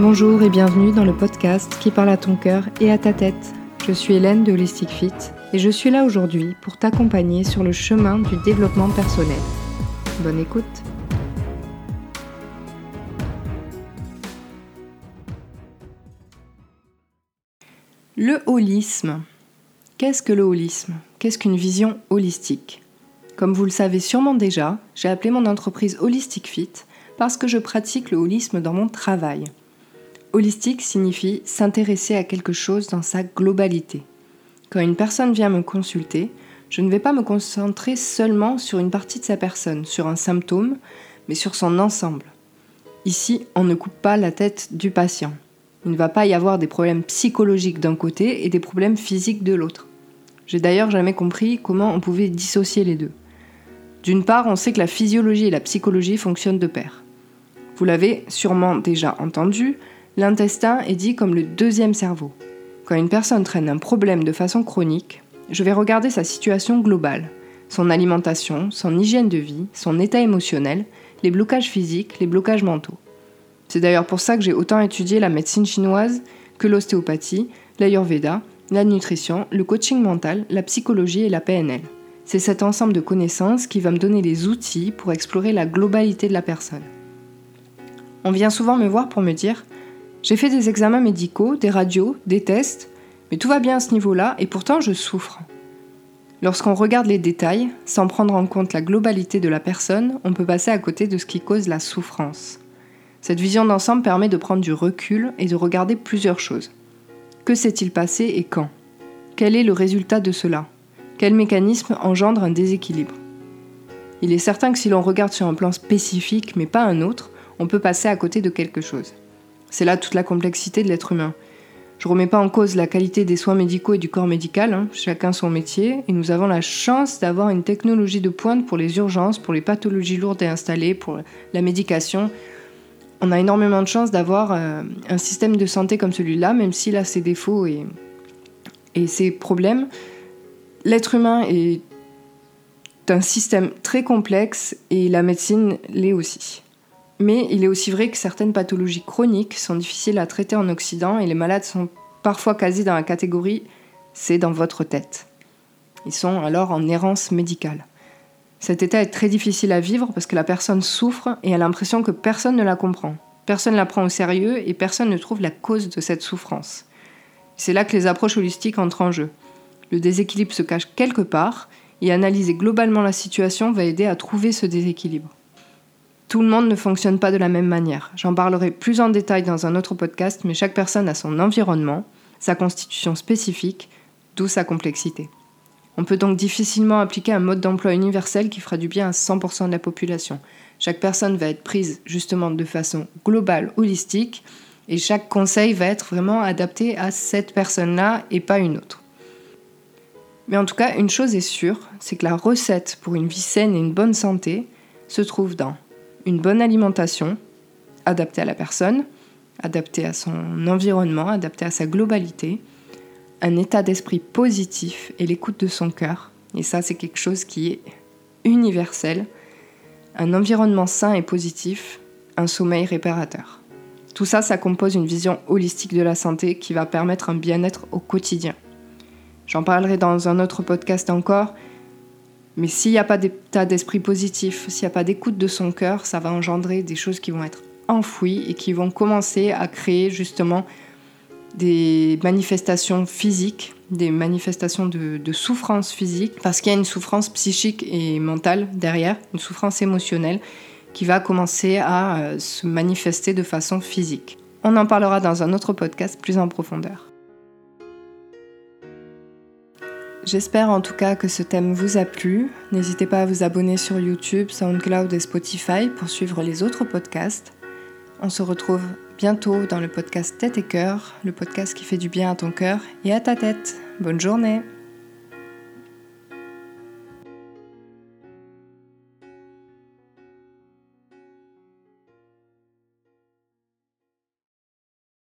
Bonjour et bienvenue dans le podcast qui parle à ton cœur et à ta tête. Je suis Hélène de Holistic Fit et je suis là aujourd'hui pour t'accompagner sur le chemin du développement personnel. Bonne écoute Le holisme. Qu'est-ce que le holisme? Qu'est-ce qu'une vision holistique? Comme vous le savez sûrement déjà, j'ai appelé mon entreprise Holistic Fit parce que je pratique le holisme dans mon travail. Holistique signifie s'intéresser à quelque chose dans sa globalité. Quand une personne vient me consulter, je ne vais pas me concentrer seulement sur une partie de sa personne, sur un symptôme, mais sur son ensemble. Ici, on ne coupe pas la tête du patient. Il ne va pas y avoir des problèmes psychologiques d'un côté et des problèmes physiques de l'autre. J'ai d'ailleurs jamais compris comment on pouvait dissocier les deux. D'une part, on sait que la physiologie et la psychologie fonctionnent de pair. Vous l'avez sûrement déjà entendu, L'intestin est dit comme le deuxième cerveau. Quand une personne traîne un problème de façon chronique, je vais regarder sa situation globale, son alimentation, son hygiène de vie, son état émotionnel, les blocages physiques, les blocages mentaux. C'est d'ailleurs pour ça que j'ai autant étudié la médecine chinoise que l'ostéopathie, l'ayurveda, la nutrition, le coaching mental, la psychologie et la PNL. C'est cet ensemble de connaissances qui va me donner les outils pour explorer la globalité de la personne. On vient souvent me voir pour me dire j'ai fait des examens médicaux, des radios, des tests, mais tout va bien à ce niveau-là et pourtant je souffre. Lorsqu'on regarde les détails, sans prendre en compte la globalité de la personne, on peut passer à côté de ce qui cause la souffrance. Cette vision d'ensemble permet de prendre du recul et de regarder plusieurs choses. Que s'est-il passé et quand? Quel est le résultat de cela? Quel mécanisme engendre un déséquilibre? Il est certain que si l'on regarde sur un plan spécifique mais pas un autre, on peut passer à côté de quelque chose. C'est là toute la complexité de l'être humain. Je remets pas en cause la qualité des soins médicaux et du corps médical, hein. chacun son métier, et nous avons la chance d'avoir une technologie de pointe pour les urgences, pour les pathologies lourdes et installées, pour la médication. On a énormément de chance d'avoir euh, un système de santé comme celui-là, même s'il a ses défauts et ses problèmes. L'être humain est un système très complexe et la médecine l'est aussi. Mais il est aussi vrai que certaines pathologies chroniques sont difficiles à traiter en Occident et les malades sont parfois quasi dans la catégorie c'est dans votre tête. Ils sont alors en errance médicale. Cet état est très difficile à vivre parce que la personne souffre et a l'impression que personne ne la comprend. Personne ne la prend au sérieux et personne ne trouve la cause de cette souffrance. C'est là que les approches holistiques entrent en jeu. Le déséquilibre se cache quelque part et analyser globalement la situation va aider à trouver ce déséquilibre. Tout le monde ne fonctionne pas de la même manière. J'en parlerai plus en détail dans un autre podcast, mais chaque personne a son environnement, sa constitution spécifique, d'où sa complexité. On peut donc difficilement appliquer un mode d'emploi universel qui fera du bien à 100% de la population. Chaque personne va être prise justement de façon globale, holistique, et chaque conseil va être vraiment adapté à cette personne-là et pas une autre. Mais en tout cas, une chose est sûre, c'est que la recette pour une vie saine et une bonne santé se trouve dans une bonne alimentation adaptée à la personne, adaptée à son environnement, adaptée à sa globalité, un état d'esprit positif et l'écoute de son cœur. Et ça, c'est quelque chose qui est universel. Un environnement sain et positif, un sommeil réparateur. Tout ça, ça compose une vision holistique de la santé qui va permettre un bien-être au quotidien. J'en parlerai dans un autre podcast encore, mais s'il n'y a pas d'état d'esprit positif, s'il n'y a pas d'écoute de son cœur, ça va engendrer des choses qui vont être enfouies et qui vont commencer à créer justement des manifestations physiques, des manifestations de, souffrance physique, parce qu'il y a une souffrance psychique et mentale derrière, une souffrance émotionnelle qui va commencer à euh, se manifester de façon physique. On en parlera dans un autre podcast plus en profondeur. J'espère en tout cas que ce thème vous a plu. N'hésitez pas à vous abonner sur YouTube, SoundCloud et Spotify pour suivre les autres podcasts. On se retrouve bientôt dans le podcast Tête et Cœur, le podcast qui fait du bien à ton cœur et à ta tête. Bonne journée